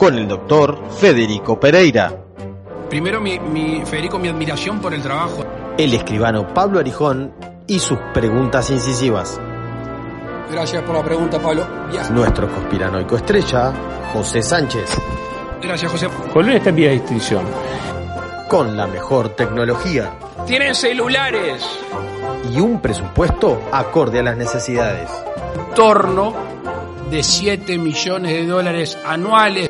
Con el doctor Federico Pereira, Primero, mi, mi- Federico, mi admiración por el trabajo. el escribano Pablo Arijón y sus preguntas incisivas. Gracias por la pregunta, Pablo. Ya. Nuestro conspiranoico estrella, José Sánchez, Gracias, José. Colón está en vía de extinción. con la mejor tecnología Tienen celulares. y un presupuesto acorde a las necesidades. Torno de 7 millones de dólares anuales.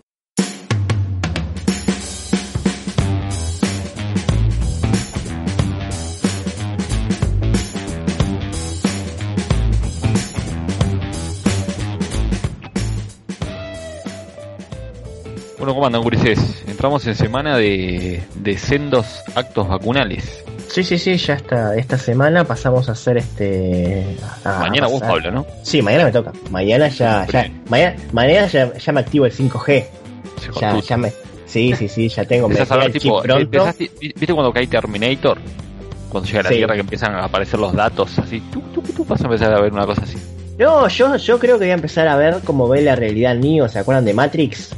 Bueno, ¿cómo andan, gurises? Entramos en semana de, de sendos actos vacunales. Sí, sí, sí, ya está. Esta semana pasamos a hacer este. a Mañana vos, pasar- Pablo, ¿no? Sí, mañana me toca. Mañana ya. ya mañana, mañana ya, ya me activo el 5G. Se Ya, cortó. ya me. Sí, sí, sí, ya tengo. Me a ver, tipo, empezás- ¿viste cuando cae Terminator? Cuando llega a la Sí. Tierra que empiezan a aparecer los datos así, tú, tú, tú, vas a empezar a ver una cosa así. No, yo, yo creo que voy a empezar a ver cómo ve la realidad Neo. ¿Se acuerdan de Matrix?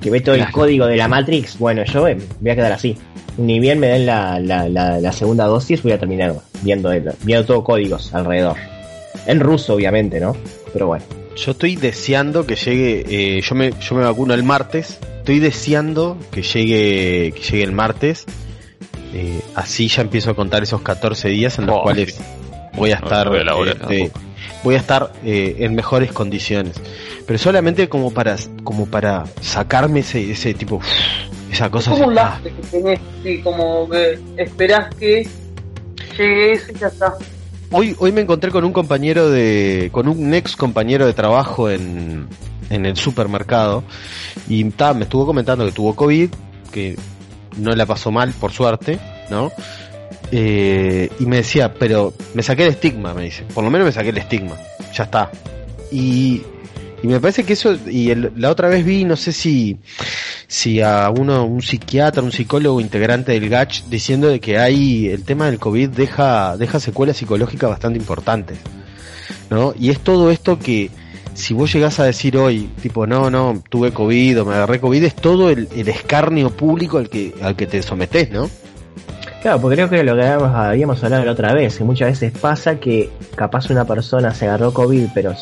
Que ve todo el código de la Matrix. Bueno, yo eh, voy a quedar así. Ni bien me den la, la, la, la segunda dosis, voy a terminar viendo, el- viendo todo códigos alrededor. En ruso, obviamente, ¿no? Pero bueno. Yo estoy deseando que llegue, eh, yo me yo me vacuno el martes, estoy deseando que llegue que llegue el martes, eh, así ya empiezo a contar esos 14 días en los Oh, cuales sí. voy a estar no voy a laburar este, tampoco. Voy a estar eh, en mejores condiciones, pero solamente como para como para sacarme ese ese tipo esa cosa como un lastre que tenés, sí, como que esperás que llegue eso y ya está. Hoy, hoy me encontré con un compañero de, con un ex compañero de trabajo en, en el supermercado y ta, me estuvo comentando que tuvo COVID, que no la pasó mal, por suerte, ¿no? Eh, y me decía, pero me saqué el estigma, me dice, por lo menos me saqué el estigma, ya está. Y, y me parece que eso, y el- la otra vez vi, no sé si, si a uno, un psiquiatra, un psicólogo integrante del GACH diciendo de que hay, el tema del COVID deja, deja secuelas psicológicas bastante importantes, ¿no? Y es todo esto que, si vos llegás a decir hoy, tipo, no, no, tuve COVID o me agarré COVID, es todo el, el escarnio público al que, al que te sometés, ¿no? Claro, porque creo que lo que habíamos, habíamos hablado la otra vez, que muchas veces pasa que capaz una persona se agarró COVID, pero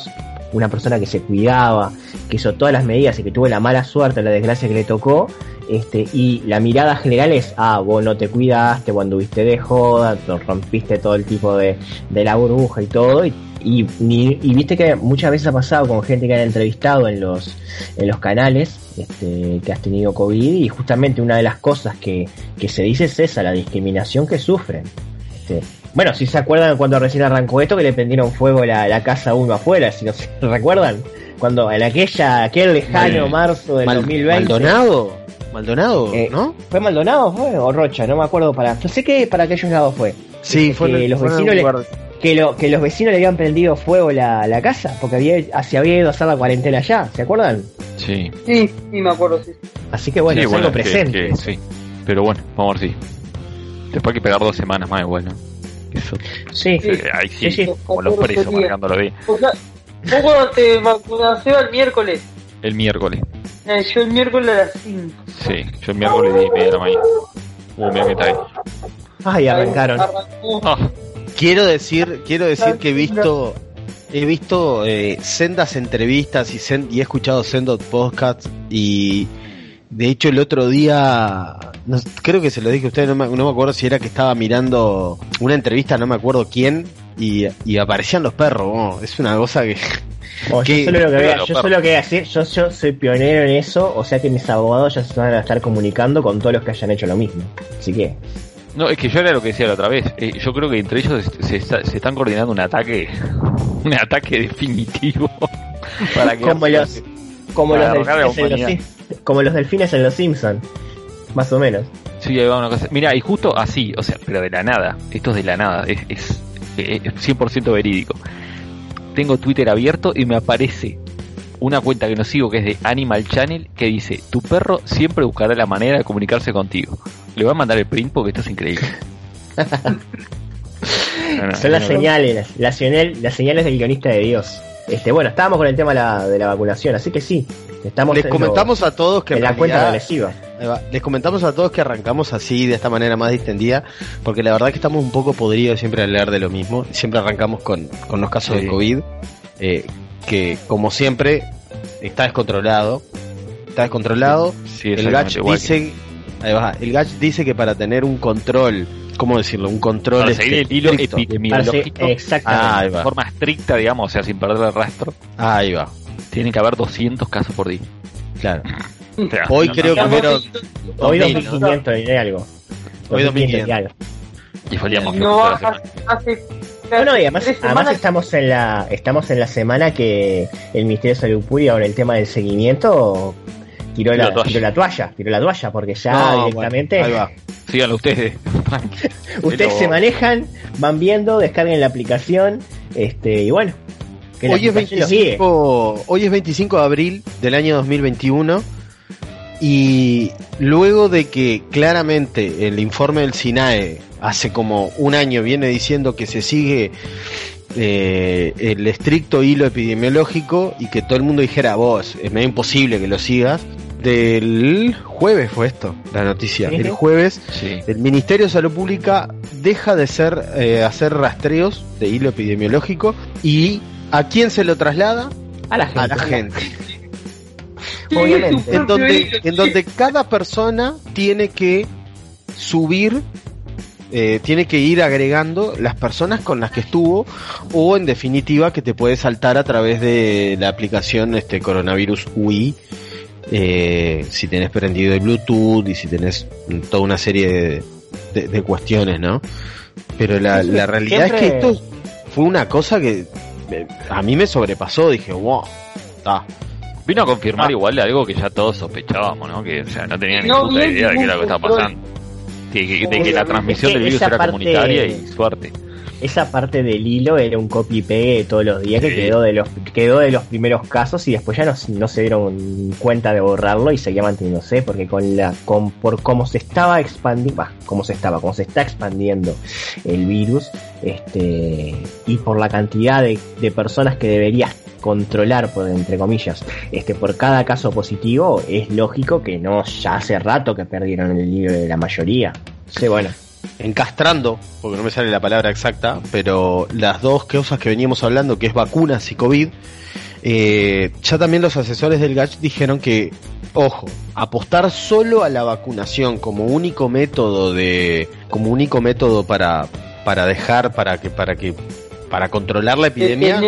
una persona que se cuidaba, que hizo todas las medidas y que tuvo la mala suerte, la desgracia que le tocó, este, y la mirada general es, ah, vos no te cuidaste, vos anduviste de joda, te rompiste todo el tipo de, de la burbuja y todo, y, y, ni- y viste que muchas veces ha pasado con gente que han entrevistado en los, en los canales, este, que has tenido COVID, y justamente una de las cosas que, que se dice es esa, la discriminación que sufren. Este, bueno, si se acuerdan cuando recién arrancó esto, que le prendieron fuego la, la casa uno afuera, si no se recuerdan, cuando en aquella, aquel lejano marzo del Mal- 2020. Maldonado, Maldonado, Eh, ¿no? ¿Fue Maldonado fue? o Rocha? No me acuerdo para. Yo sé que para aquellos lados fue. Sí, que fue los vecinos le-. Que, lo, que los vecinos le habían prendido fuego la, la casa, porque había, se había ido a hacer la cuarentena allá, ¿se acuerdan? Sí. Sí, sí, me acuerdo, sí. Así que bueno, Sí, es bueno, algo que- presente. que- sí. Pero bueno, vamos a ver si. Después hay que pegar dos semanas más igual, ¿no? Eso, Sí, Sí. eh, ahí sí, Sí, sí. como los presos marcándolo bien. O sea, vos cuando te vacunaste el miércoles, El miércoles. eh, yo el miércoles a las 5. Sí, yo el miércoles 10 y media de la mañana. Uh, mira que está ahí. Ay, arrancaron. Arrancó. Ah, Quiero decir, quiero decir que he visto, he visto eh, sendas entrevistas y, sen- y he escuchado sendos podcasts y De hecho, el otro día, no- creo que se lo dije a ustedes, no me, no me acuerdo si era que estaba mirando una entrevista, no me acuerdo quién, y, y aparecían los perros. oh, es una cosa que... O yo solo lo que voy a, yo solo que decir, yo, yo soy pionero en eso, o sea que mis abogados ya se van a estar comunicando con todos los que hayan hecho lo mismo. Así que, No, es que yo era lo que decía la otra vez. Eh, yo creo que entre ellos se, se está- se están coordinando un ataque, un ataque definitivo para que como los, como los, delfines en los, como los delfines en los Simpsons, más o menos. Sí, ahí va una cosa. Mira, y justo así, o sea, pero de la nada. Esto es de la nada, es, es, es 100% verídico. Tengo Twitter abierto y me aparece una cuenta que no sigo que es de Animal Channel que dice: Tu perro siempre buscará la manera de comunicarse contigo. Le voy a mandar el print porque esto es increíble. No, no, Son las no, señales, las, señal- las señales del guionista de Dios. Este, bueno, estábamos con el tema de la, de la vacunación, así que sí, estamos Les en comentamos a todos que en la cuenta regresiva. Les comentamos a todos que arrancamos así, de esta manera más distendida, porque la verdad que estamos un poco podridos siempre al leer de lo mismo. Siempre arrancamos con, con los casos Sí. de COVID, eh, que como siempre está descontrolado. Está descontrolado. Sí, el GACH dice, ahí va, el GACH dice que para tener un control, ¿cómo decirlo? Un control para seguir el hilo estricto. epidemiológico. Ah, ahí de forma estricta, digamos, o sea, sin perder el rastro, Ahí va. tiene que haber 200 casos por día. Claro. O sea, Hoy no, creo no, que fueron Hoy 2000, 2500 y algo. Hoy 2500 y algo. Y falíamos No toda la bajas semana. hace. No, no, y además, además estamos en la estamos en la semana que el Ministerio de Salud Pública con el tema del seguimiento tiró Tiró la, la toalla. tiró la toalla, tiró la toalla, porque ya No, directamente bueno, ahí va. Síganlo ustedes. ustedes Pero- se manejan, van viendo, descarguen la aplicación, este, y bueno. que la Hoy es, aplicación los guíe. 25, hoy es 25 de abril del año 2021 y luego de que claramente el informe del SINAE hace como un año viene diciendo que se sigue eh, el estricto hilo epidemiológico y que todo el mundo dijera vos, es medio imposible que lo sigas, del jueves fue esto, la noticia, Sí. el jueves Sí. el Ministerio de Salud Pública deja de ser eh, hacer rastreos de hilo epidemiológico y ¿a quién se lo traslada? A la gente. A la gente. Obviamente. En donde, en donde cada persona tiene que subir, eh, tiene que ir agregando las personas con las que estuvo o en definitiva que te puede saltar a través de la aplicación este coronavirus UI. Eh, si tenés prendido el Bluetooth y si tenés toda una serie de, de- de cuestiones, ¿no? Pero la, la realidad es que esto fue una cosa que eh, a mí me sobrepasó. Dije, wow, está. Vino a confirmar Ah. igual algo que ya todos sospechábamos, ¿no? Que, o sea, no tenían ni No puta había idea de qué era lo que estaba pasando. De que la transmisión del virus era parte- comunitaria y suerte. Esa parte del hilo era un copy y pegue de todos los días que quedó de los quedó de los primeros casos y después ya no, no se dieron cuenta de borrarlo y seguía manteniéndose porque con la con por cómo se estaba expandiendo, cómo se estaba, cómo se está expandiendo el virus, este y por la cantidad de, de personas que deberías controlar por entre comillas, este por cada caso positivo, es lógico que no ya hace rato que perdieron el hilo de la mayoría. Sí, bueno. Encastrando, porque no me sale la palabra exacta, pero las dos cosas que veníamos hablando, que es vacunas y COVID, eh, ya también los asesores del GACH dijeron que, ojo, apostar solo a la vacunación como único método de, como único método para, para dejar, para que, para que, para controlar la epidemia,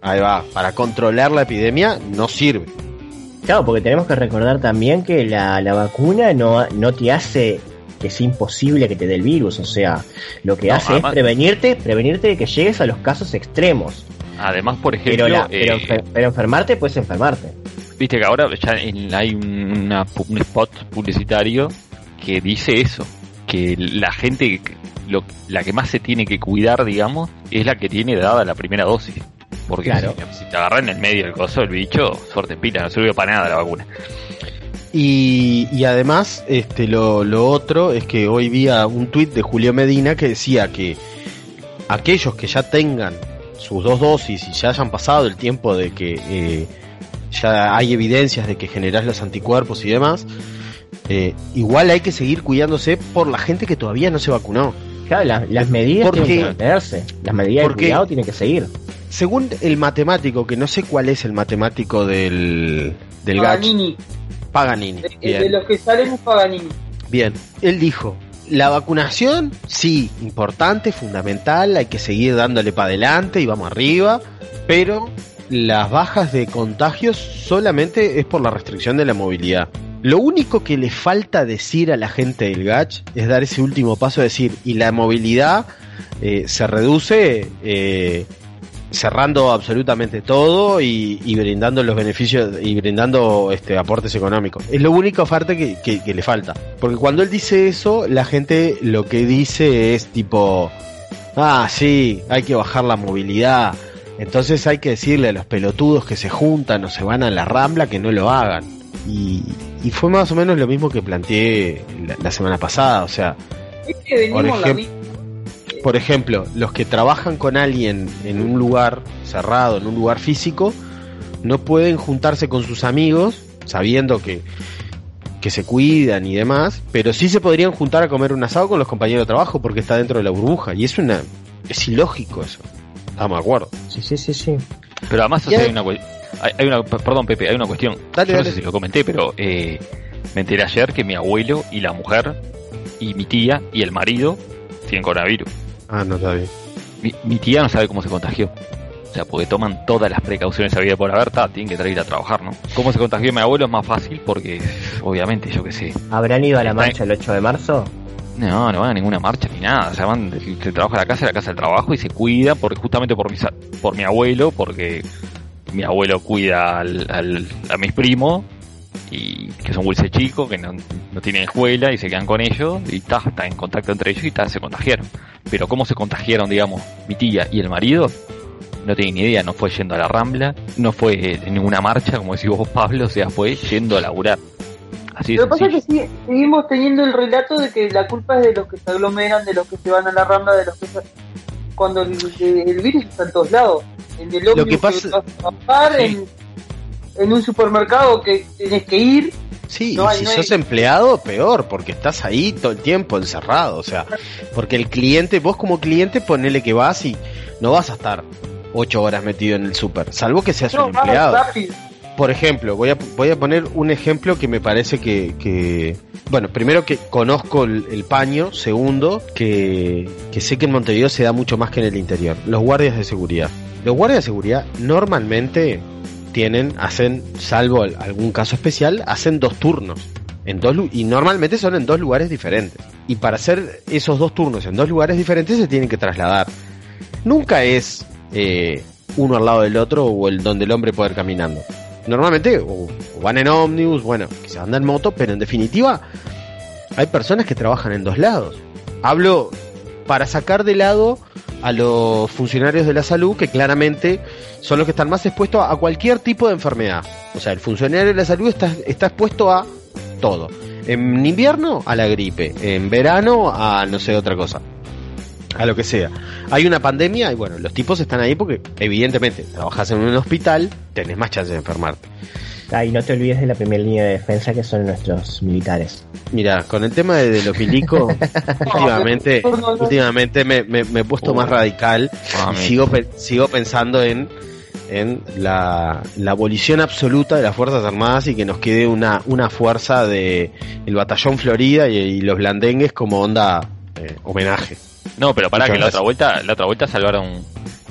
ahí va, para controlar la epidemia no sirve. Claro, porque tenemos que recordar también que la, la vacuna no, no te hace es imposible que te dé el virus, o sea, lo que No, hace además- es prevenirte, prevenirte de que llegues a los casos extremos. Además, por ejemplo, Pero, la, pero, eh, pero enfermarte puedes enfermarte. viste que ahora ya en- hay un, una un spot publicitario que dice eso, que la gente, lo, la que más se tiene que cuidar, digamos, es la que tiene dada la primera dosis. Porque Claro. si, si te agarran en el medio del coso del bicho, suerte pila, no sirve para nada la vacuna. Y, y además, este, lo, lo otro es que hoy vi a un tuit de Julio Medina que decía que aquellos que ya tengan sus dos dosis y ya hayan pasado el tiempo de que eh, ya hay evidencias de que generás los anticuerpos y demás, eh, igual hay que seguir cuidándose por la gente que todavía no se vacunó. Claro, la- las medidas Porque- tienen que mantenerse. Las medidas de porque- cuidado tienen que seguir. Según el matemático, que no sé cuál es el matemático del, del GACH, Paganini. De, Bien. de los que salen es Paganini. Bien, él dijo, la vacunación, sí, importante, fundamental, hay que seguir dándole para adelante y vamos arriba, pero las bajas de contagios solamente es por la restricción de la movilidad. Lo único que le falta decir a la gente del GACH es dar ese último paso, decir, y la movilidad eh, se reduce eh, cerrando absolutamente todo y, y brindando los beneficios y brindando este aportes económicos. Es lo único parte que, que- que le falta. Porque cuando él dice eso, la gente lo que dice es tipo, ah, sí, hay que bajar la movilidad. Entonces hay que decirle a los pelotudos que se juntan o se van a la rambla que no lo hagan. Y, y fue más o menos lo mismo que planteé la, la semana pasada. O sea, Es que venimos Por la ejemplo- misma. Por ejemplo, los que trabajan con alguien en un lugar cerrado, en un lugar físico, no pueden juntarse con sus amigos, sabiendo que, que se cuidan y demás, pero sí se podrían juntar a comer un asado con los compañeros de trabajo porque está dentro de la burbuja. Y es una es ilógico eso. Estamos de acuerdo. Sí, sí, sí, sí. Pero además o Ya- sea, hay una, cue- hay, hay una perdón Pepe, hay una cuestión. Dale, Yo no dale. sé si lo comenté, pero eh, me enteré ayer que mi abuelo y la mujer y mi tía y el marido tienen coronavirus. Ah, no está bien. Mi, mi tía no sabe cómo se contagió. O sea, porque toman todas las precauciones habidas por haber, ta, tienen que traer a trabajar, ¿no? ¿Cómo se contagió mi abuelo? Es más fácil porque, obviamente, yo qué sé. ¿Habrán ido a la marcha el 8 de marzo? No, no van a ninguna marcha ni nada. O sea, van, se trabaja a la casa, a la casa del trabajo y se cuida porque justamente por mi, por mi abuelo, porque mi abuelo cuida al, al- a mis primos y que son dulce chicos, que no, no tienen escuela y se quedan con ellos y ta, están en contacto entre ellos y ta, se contagiaron. Pero cómo se contagiaron, digamos, mi tía y el marido, no tienen ni idea, no fue yendo a la Rambla, no fue en ninguna marcha, como decís vos Pablo, o sea, fue yendo a laburar. Así Lo que pasa es que sí, seguimos teniendo el relato de que la culpa es de los que se aglomeran, de los que se van a la rambla, de los que se... Cuando el, el virus está en todos lados. En el ómnibus que pasa- vas a trabajar, Sí. en, en un supermercado que tienes que ir. Sí, No hay- si no hay- sos empleado, peor, porque estás ahí todo el tiempo encerrado. O sea, porque el cliente, vos como cliente, ponele que vas y no vas a estar ocho horas metido en el súper, salvo que seas No, un empleado. rápido. Por ejemplo, voy a, voy a poner un ejemplo que me parece que, que- bueno, primero que conozco el, el paño, segundo, que, que sé que en Montevideo se da mucho más que en el interior. Los guardias de seguridad. Los guardias de seguridad normalmente tienen, hacen, salvo al- algún caso especial, hacen dos turnos. En dos, y normalmente son en dos lugares diferentes. Y para hacer esos dos turnos en dos lugares diferentes se tienen que trasladar. Nunca es eh, uno al lado del otro o el donde el hombre puede ir caminando. Normalmente o, o van en ómnibus, bueno, que se anda en moto, pero en definitiva hay personas que trabajan en dos lados. Hablo para sacar de lado a los funcionarios de la salud que claramente son los que están más expuestos a cualquier tipo de enfermedad. O sea, el funcionario de la salud está, expuesto a todo. En invierno a la gripe, en verano a no sé otra cosa. A lo que sea. Hay una pandemia y bueno, los tipos están ahí porque evidentemente trabajas en un hospital, tenés más chance de enfermarte. Ah, y no te olvides de la primera línea de defensa que son nuestros militares. Mira, con el tema de, de los milicos, últimamente, últimamente me, me- me he puesto más radical y sigo, sigo pensando en, en la, la abolición absoluta de las Fuerzas Armadas y que nos quede una, una fuerza de el batallón Florida y, y los blandengues como onda eh, homenaje. No, pero para Muchas que la otra vuelta, la otra vuelta salvaron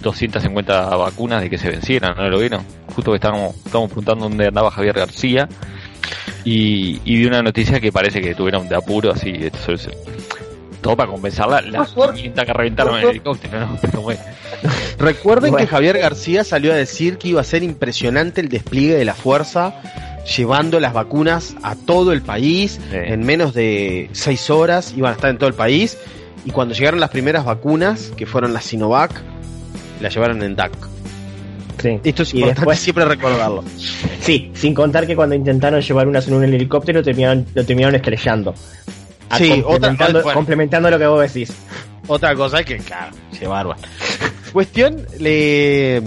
250 vacunas de que se vencieran, ¿no lo vieron? Justo que estábamos, estábamos preguntando dónde andaba Javier García y, y vi una noticia que parece que tuvieron de apuro así, eso es- todo para compensarla, las Por suerte. 500 que reventaron en el helicóptero, ¿no? Pero bueno, Recuerden Bueno. que Javier García salió a decir que iba a ser impresionante el despliegue de la fuerza llevando las vacunas a todo el país Sí. en menos de seis horas iban a estar en todo el país y cuando llegaron las primeras vacunas que fueron las Sinovac las llevaron en DAC Sí. esto es Y importante después- siempre recordarlo Sí, sin contar que cuando intentaron llevar unas en un helicóptero terminaron, lo terminaron estrellando. Sí, otra- complementando, bueno. complementando lo que vos decís. Otra cosa es que, claro, se barba. Cuestión, le,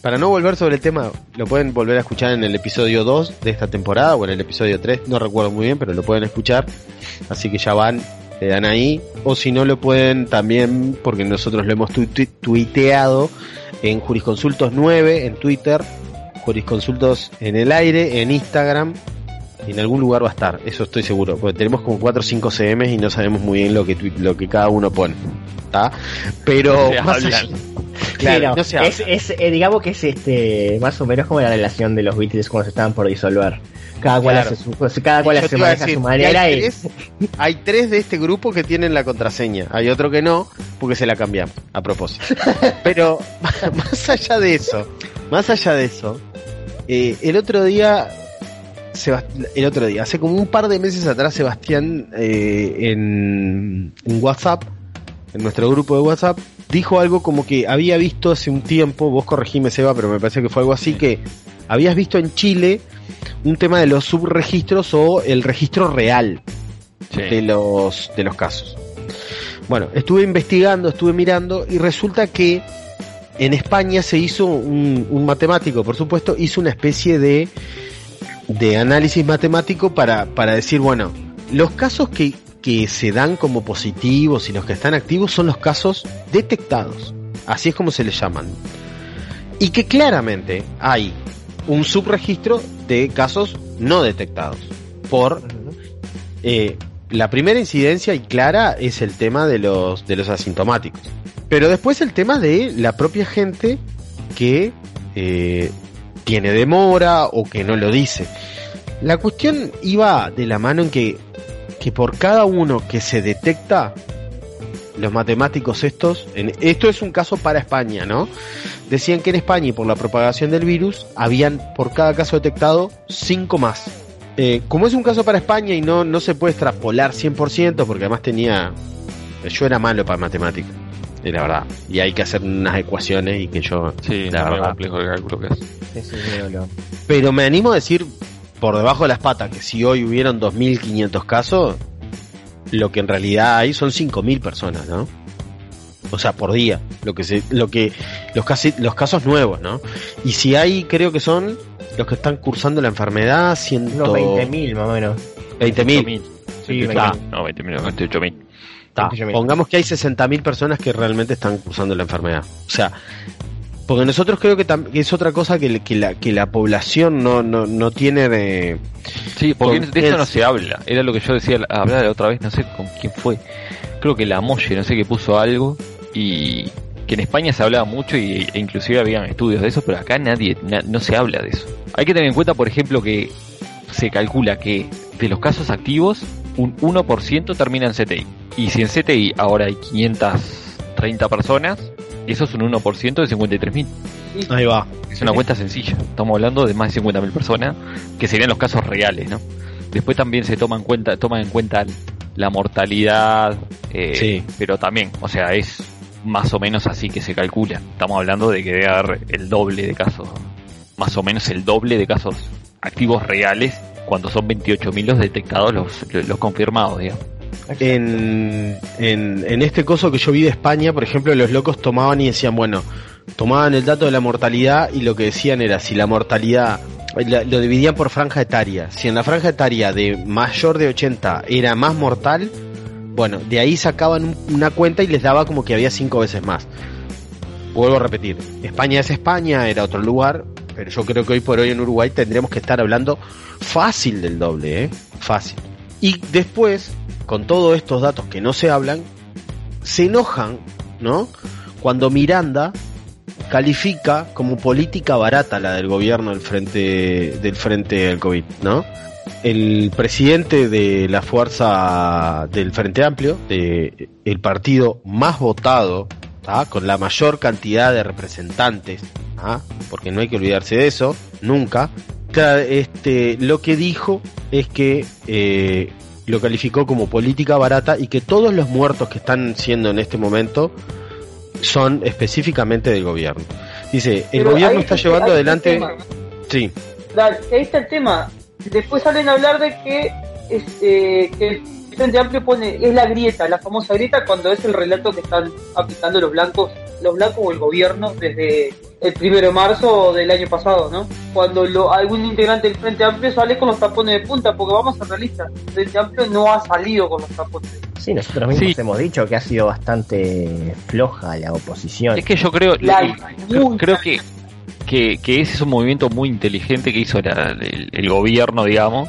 para no volver sobre el tema, lo pueden volver a escuchar en el episodio 2 de esta temporada o en el episodio 3, no recuerdo muy bien, pero lo pueden escuchar. Así que ya van, le dan ahí. O si no, lo pueden también, porque nosotros lo hemos tu- tu- tuiteado en Jurisconsultos 9 en Twitter, Jurisconsultos en el aire, en Instagram. En algún lugar va a estar, eso estoy seguro. Porque tenemos como 4 o 5 CMs y no sabemos muy bien lo que, lo que cada uno pone. ¿Está? Pero más Sí, Claro, no, no es, es, eh, digamos que es este más o menos como la relación de los Beatles cuando se estaban por disolver. Cada cual Claro. hace su, cada cual maneja decir, su manera hay, y tres, hay tres de este grupo que tienen la contraseña. Hay otro que no, porque se la cambiamos, a propósito. Pero más allá de eso, más allá de eso, eh, el otro día, Sebast- el otro día, hace como un par de meses atrás, Sebastián eh, en, en WhatsApp, en nuestro grupo de WhatsApp, dijo algo como que había visto hace un tiempo, vos corregime Seba, pero me parece que fue algo así, que habías visto en Chile un tema de los subregistros o el registro real Sí. de los de los casos. Bueno, estuve investigando, estuve mirando y resulta que en España se hizo un, un matemático, por supuesto, hizo una especie de de análisis matemático para, para decir, bueno, los casos que, que se dan como positivos y los que están activos son los casos detectados. Así es como se les llaman. Y que claramente hay un subregistro de casos no detectados por eh, la primera incidencia y clara es el tema de los de los asintomáticos. Pero después el tema de la propia gente que eh, tiene demora o que no lo dice. La cuestión iba de la mano en que que por cada uno que se detecta los matemáticos estos en, esto es un caso para España no decían que en España y por la propagación del virus habían por cada caso detectado cinco más eh, como es un caso para España y no, no se puede extrapolar 100%, porque además tenía. Yo era malo para matemáticas, y la verdad. Y hay que hacer unas ecuaciones y que yo. Sí, la verdad. complejo el cálculo que es. Sí, sí, Pero me animo a decir, por debajo de las patas, que si hoy hubieran 2.500 casos, lo que en realidad hay son 5.000 personas, ¿no? O sea, por día. Lo que se, lo que, los, casi, los casos nuevos, ¿no? Y si hay, creo que son los que están cursando la enfermedad, ciento... unos 20.000 más o menos. 20.000. Sí, 28.000. 20.000. No, 20.000, 28.000. Ta, 28.000. pongamos que hay 60.000 personas que realmente están cursando la enfermedad. O sea, porque nosotros creo que, que es otra cosa que, la, que la población no, no, no tiene de... Sí, porque de eso no se habla. Era lo que yo decía, hablar la otra vez, no sé con quién fue. Creo que la Molle, no sé que puso algo y que en España se hablaba mucho y, e inclusive habían estudios de eso, pero acá nadie, na- no se habla de eso. Hay que tener en cuenta, por ejemplo, que se calcula que de los casos activos, un 1% termina en CTI. Y si en CTI ahora hay 530 personas, eso es un 1% de 53.000. Ahí va. Es una cuenta sencilla. Estamos hablando de más de 50.000 personas, que serían los casos reales, ¿no? Después también se toma en cuenta, toma en cuenta la mortalidad, eh, Sí. pero también, o sea, es más o menos así que se calcula. Estamos hablando de que debe haber el doble de casos, más o menos el doble de casos activos reales, cuando son 28.000 los detectados, los, los confirmados, digamos. En, este coso que yo vi de España, por ejemplo, los locos tomaban y decían, bueno, tomaban el dato de la mortalidad y lo que decían era si la mortalidad lo dividían por franja etaria. Si en la franja etaria de mayor de 80 era más mortal, bueno, de ahí sacaban un- una cuenta y les daba como que había cinco veces más. Vuelvo a repetir, España es España, era otro lugar, pero yo creo que hoy por hoy en Uruguay tendremos que estar hablando fácil del doble, ¿eh? Fácil. Y después, con todos estos datos que no se hablan, se enojan, ¿no? Cuando Miranda califica como política barata la del gobierno del frente del frente al COVID, ¿no? El presidente de la fuerza del Frente Amplio, de el partido más votado, con la mayor cantidad de representantes, porque no hay que olvidarse de eso, nunca. Ca- Este, lo que dijo es que eh, lo calificó como política barata y que todos los muertos que están siendo en este momento son específicamente del gobierno. Dice, el Pero gobierno está está- llevando está adelante... Sí, Dale, ahí está el tema. Después salen a hablar de que, es, eh, que el Frente Amplio pone, es la grieta, la famosa grieta, cuando es el relato que están aplicando los blancos, los blancos o el gobierno desde el primero de marzo del año pasado, ¿no? Cuando lo, algún integrante del Frente Amplio sale con los tapones de punta, porque vamos a ser realistas, el Frente Amplio no ha salido con los tapones. Sí, nosotros mismos Sí. hemos dicho que ha sido bastante floja la oposición. Es que yo creo, La- le- creo, creo que, que, que ese es un movimiento muy inteligente que hizo la- el, el gobierno, digamos,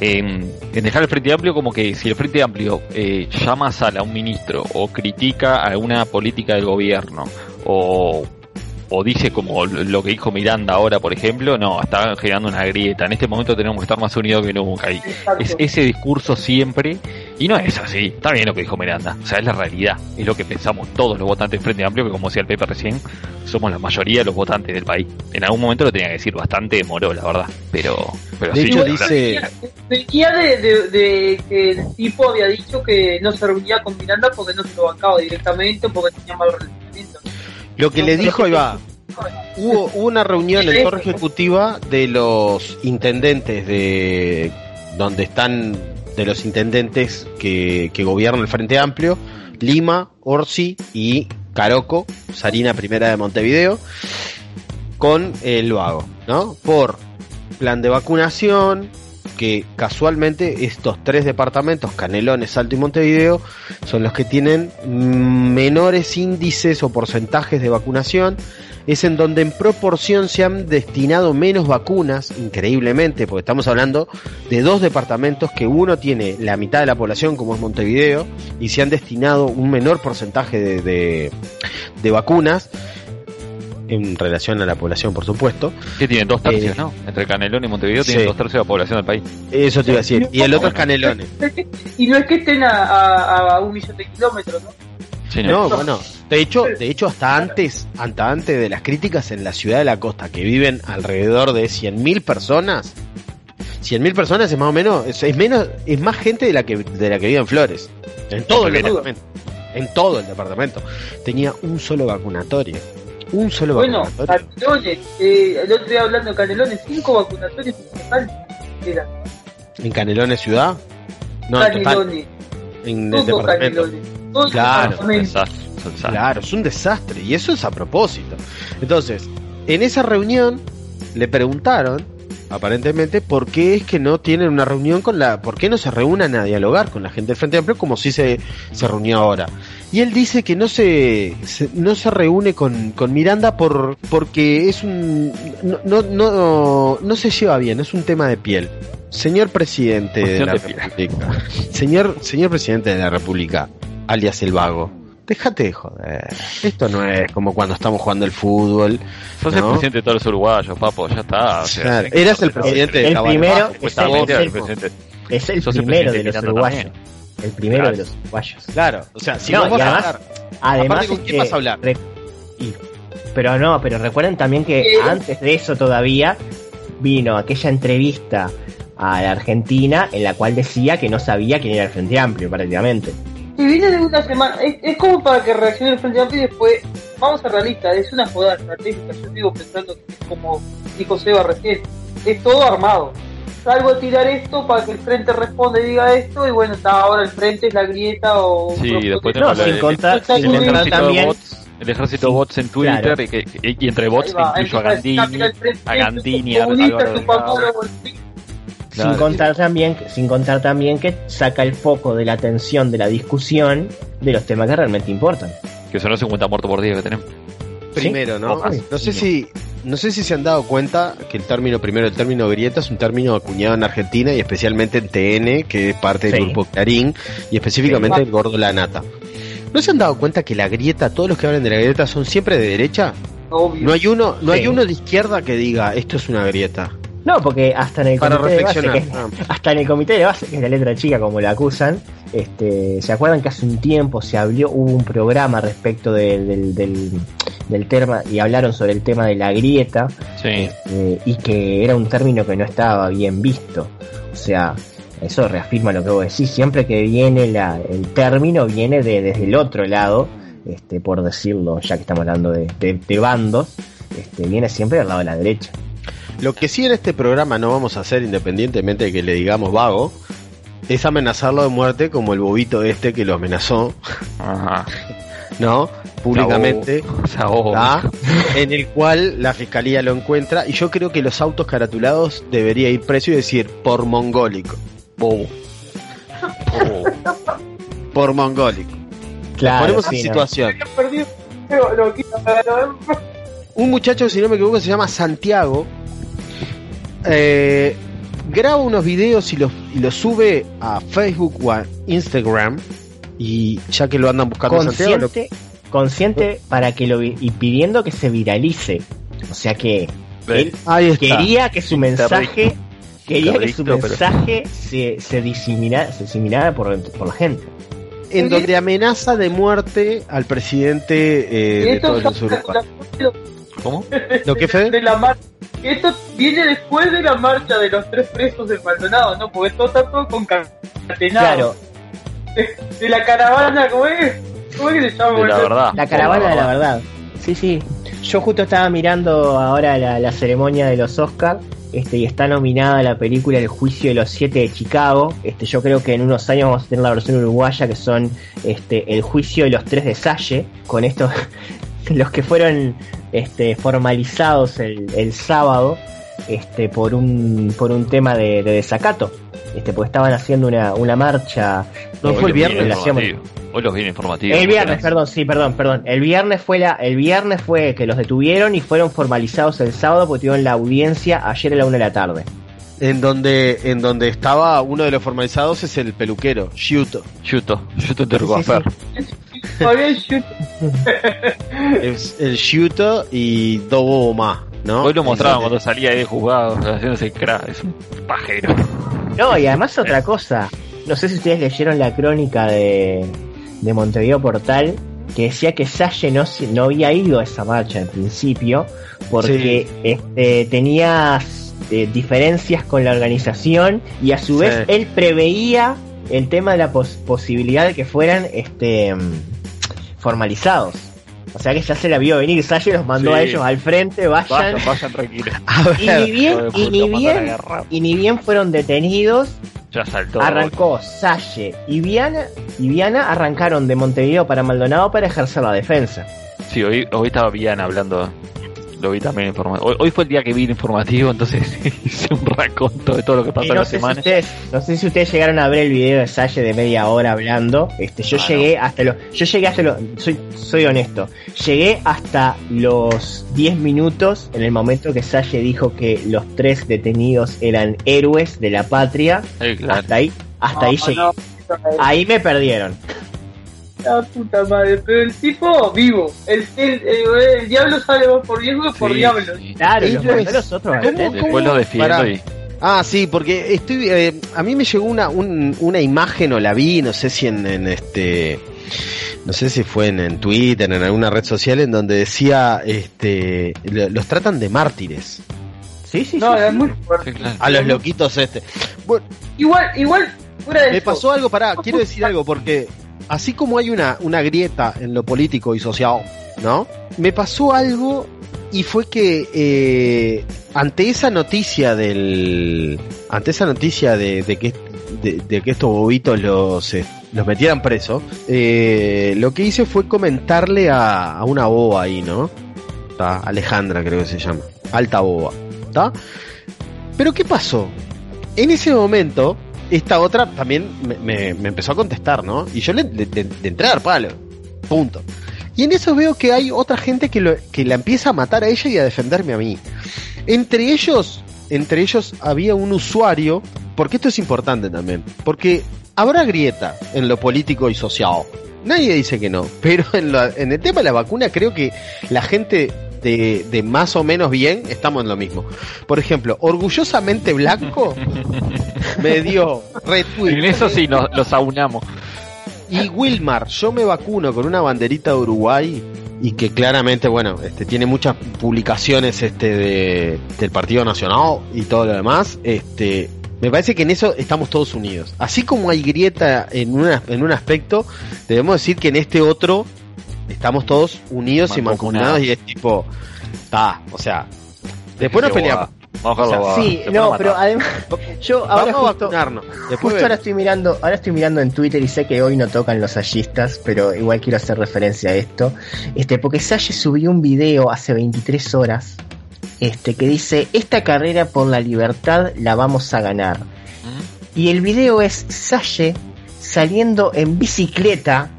en, en dejar el Frente Amplio como que si el Frente Amplio eh, llama a sala a un ministro o critica alguna política del gobierno o, o dice como lo que dijo Miranda ahora, por ejemplo, no, está generando una grieta. En este momento tenemos que estar más unidos que nunca. Y es ese discurso siempre, y no es así, está bien lo que dijo Miranda, o sea, es la realidad, es lo que pensamos todos los votantes del Frente Amplio, que como decía el Pepe recién, somos la mayoría de los votantes del país. En algún momento lo tenía que decir bastante, demoró, la verdad, pero, pero De sí, hecho, dice- Venía de, de, de que el tipo había dicho que no se reunía con Miranda porque no se lo bancaba directamente, porque tenía mal relacionamiento. Lo que le dijo, ahí va, hubo, hubo una reunión en torre ejecutiva de los intendentes de donde están de los intendentes que, que gobiernan el Frente Amplio, Lima, Orsi y Caroco, Sarina Primera de Montevideo, con el vago, ¿no? Por plan de vacunación, que casualmente estos tres departamentos, Canelones, Salto y Montevideo, son los que tienen menores índices o porcentajes de vacunación. Es en donde en proporción se han destinado menos vacunas, increíblemente, porque estamos hablando de dos departamentos que uno tiene la mitad de la población, como es Montevideo, y se han destinado un menor porcentaje de, de, de vacunas en relación a la población, por supuesto. que tienen dos tercios, Eh, ¿no? Entre Canelón y Montevideo tienen dos tercios de la población del país. Eso te iba a decir. Y el otro es Canelones. Y no es que estén a, a- a un millón de kilómetros, ¿no? Sí, No, bueno, de hecho, de hecho hasta antes, hasta antes de las críticas en la ciudad de la costa, que viven alrededor de 100.000 personas, 100.000 personas es más o menos, es, es menos, es más gente de la que de la que vive en Flores, en todo el departamento, en todo el departamento. Tenía un solo vacunatorio, un solo Bueno, vacunatorio. Canelones, eh, el otro día hablando de Canelones, cinco vacunatorios en total. Era En Canelones ciudad, no, en total, Canelones, en el todo departamento. Canelones. Todo el Claro, desastre, desastre. Claro, es un desastre y eso es a propósito. Entonces, en esa reunión le preguntaron, aparentemente, por qué es que no tienen una reunión con la, por qué no se reúnan a dialogar con la gente del Frente Amplio como si se, se reunió ahora. Y él dice que no se, se- no se reúne con, con Miranda por, porque es un, no, no, no, no se lleva bien, es un tema de piel. Señor presidente de la de. República, señor, señor presidente de la República, alias el vago, déjate de joder. Esto no es como cuando estamos jugando el fútbol. Sos ¿no? el presidente de todos los uruguayos, papo, ya está. O sea, Claro, sí, eras el presidente de el primero Bajo, es el- presidente. Es primero de los uruguayos. también. El primero Claro. de los uruguayos. Claro, o sea, si No, vos y vas a además- hablar- Además, Aparte, ¿con quién vas a hablar? re- y- pero no, pero recuerden también que antes de eso todavía vino aquella entrevista a la Argentina en la cual decía que no sabía quién era el Frente Amplio prácticamente. Si viene de una semana, es, es como para que reaccione el Frente Amplio y después, vamos a realista, es una jugada estratégica. Yo sigo pensando que es como dijo Seba recién, es todo armado. Salgo a tirar esto para que el Frente responda y diga esto, y bueno, está ahora el Frente es la grieta o. Sí, después No, sin el, contar, el ejército también, bots, el ejército Sí, bots en Twitter claro. y, que- que- y entre bots va, incluyo a Gandini, a Gandini, a comunista, Álvaro su Delgado. papá, o el- sin Claro. contar también, sin contar también que saca el foco de la atención de la discusión de los temas que realmente importan. que son los 50 muertos por día que tenemos. primero, ¿no? No sé si no sé si se han dado cuenta que el término primero, el término grieta es un término acuñado en Argentina y especialmente en TN, que es parte del Sí. grupo Clarín y específicamente Sí. el gordo La Nata. ¿No se han dado cuenta que la grieta, todos los que hablan de la grieta son siempre de derecha? Obvio. No hay uno, no hay uno de izquierda que diga esto es una grieta. No, porque hasta en el Para comité de base, reflexionar. que es- hasta en el comité de base, que es la letra chica como la acusan, este, ¿se acuerdan que hace un tiempo se habló, hubo un programa respecto de- del, del, del tema y hablaron sobre el tema de la grieta Sí. eh, y que era un término que no estaba bien visto? O sea, eso reafirma lo que vos decís, siempre que viene la, el término viene de, desde el otro lado, este, por decirlo, ya que estamos hablando de, de- de bandos, este, viene siempre al lado de la derecha. Lo que sí en este programa no vamos a hacer, independientemente de que le digamos vago, es amenazarlo de muerte como el bobito este que lo amenazó, Ajá. ¿No? Públicamente. Se ahogó. ¿tá? En el cual la fiscalía lo encuentra y yo creo que los autos caratulados debería ir precio y decir por mongólico. Bobo. Por mongólico. Claro, Ponemos sí, en no. situación. Un muchacho, si no me equivoco, se llama Santiago. eh, graba unos videos y los, y los sube a Facebook o a Instagram. Y ya que lo andan buscando en Santiago, lo- consciente, consciente para que lo vi- y pidiendo que se viralice. O sea que él ahí está. quería que su mensaje quería que su mensaje se, se diseminara, se diseminara por, por la gente. en donde amenaza de muerte al presidente eh, de los son uruguayos. ¿Cómo? ¿Lo que Fede? de la marcha. Esto viene después de la marcha de los tres presos de Maldonado, ¿no? Porque todo está todo concatenado. Claro, De, la caravana, ¿cómo es? ¿Cómo es que se llama? De la verdad. la caravana de la verdad. Sí, sí. Yo justo estaba mirando ahora la, la ceremonia de los Oscars. Este, y está nominada la película El juicio de los siete de Chicago. Este, yo creo que en unos años vamos a tener la versión uruguaya que son este, El juicio de los tres de Salle, con estos los que fueron este, formalizados el, el sábado este, por un por un tema de, de desacato. Este, porque estaban haciendo una, una marcha. ¿No eh, fue el Hoy los viernes? hacíamos-. Hoy los viene informativos. el viernes, perdón, sí, perdón, perdón. El viernes fue la, el viernes fue que los detuvieron y fueron formalizados el sábado porque tuvieron la audiencia ayer a la una de la tarde. En donde, en donde estaba uno de los formalizados es el peluquero, Shuto. Yuto, Yuto te Sí, sí. Es el Shuto y Dobo Ma, ¿no? Hoy lo mostraban cuando salía ahí de juzgado, haciéndose crack. Es un pajero. No, y además otra cosa. No sé si ustedes leyeron la crónica de, de Montevideo Portal que decía que Salle no, no había ido a esa marcha en principio porque este, tenía eh, diferencias con la organización y a su vez Sí. él preveía el tema de la pos- posibilidad de que fueran este mm, formalizados. O sea que ya se la vio venir, Salle los mandó Sí. a ellos al frente, vayan. Vayan, vayan tranquilos. A Y ver, ni bien, y ni bien, y ni bien fueron detenidos, Ya saltó. arrancó Salle y Viana, y Viana arrancaron de Montevideo para Maldonado para ejercer la defensa. Sí, hoy, hoy estaba bien hablando. Lo vi también informativo. Hoy, hoy fue el día que vi el informativo, entonces hice un raconto de todo lo que pasó en no, la sé si semana. ustedes, no sé si ustedes llegaron a ver el video de Salle de media hora hablando. Este, yo Ah, llegué hasta los, yo llegué hasta los, soy, soy honesto, llegué hasta los 10 minutos en el momento que Salle dijo que los tres detenidos eran héroes de la patria. Eh, claro. Hasta ahí, hasta ahí No, llegué. no, Ahí me perdieron. La puta madre, pero el tipo vivo. El, el, el- el diablo sale más por viejo que por Sí, diablo. sí. Claro. Después lo defiendo Pará. y. Ah, sí, porque estoy, eh, a mí me llegó una, un- una imagen o la vi, no sé si en, en este, no sé si fue en, en Twitter, en alguna red social, en donde decía, este, lo- los tratan de mártires Sí, sí, No, sí, es sí. muy fuerte. Sí, claro. a los loquitos este. Bueno, Igual, igual, fuera de me eso, pasó algo, pará, quiero decir algo, porque así como hay una, una grieta en lo político y social, ¿no? Me pasó algo y fue que eh, ante esa noticia del. Ante esa noticia de, de que de, que estos bobitos los, eh, los metieran presos, eh, lo que hice fue comentarle a, a una boba ahí, ¿no? Alejandra creo que se llama. Alta boba. ¿Está? Pero ¿qué pasó? En ese momento, esta otra también me, me- empezó a contestar, ¿no? Y yo le, entré a dar palo. Punto. Y en eso veo que hay otra gente que, lo, que la empieza a matar a ella y a defenderme a mí. Entre ellos, entre ellos había un usuario, porque esto es importante también, porque habrá grieta en lo político y social. Nadie dice que no, pero en el tema de la vacuna creo que la gente de, de más o menos bien estamos en lo mismo. Por ejemplo, orgullosamente blanco me dio retweet. En eso sí nos, los aunamos. Y Wilmar, yo me vacuno con una banderita de Uruguay y que claramente, bueno, este tiene muchas publicaciones este de, del Partido Nacional y todo lo demás. Este, me parece que en eso estamos todos unidos. Así como hay grieta en una, en un aspecto, debemos decir que en este otro estamos todos unidos y Mancomunados. y es tipo, está, o sea, después nos peleamos. Vamos a O sea, a- Sí, no, pero además, yo ahora Vamos a justo. Después justo ahora estoy mirando, ahora estoy mirando en Twitter y sé que hoy no tocan los sallistas, pero igual quiero hacer referencia a esto. Este, porque Salle subió un video hace 23 horas, este, que dice, esta carrera por la libertad la vamos a ganar. ¿Mm? Y el video es Salle saliendo en bicicleta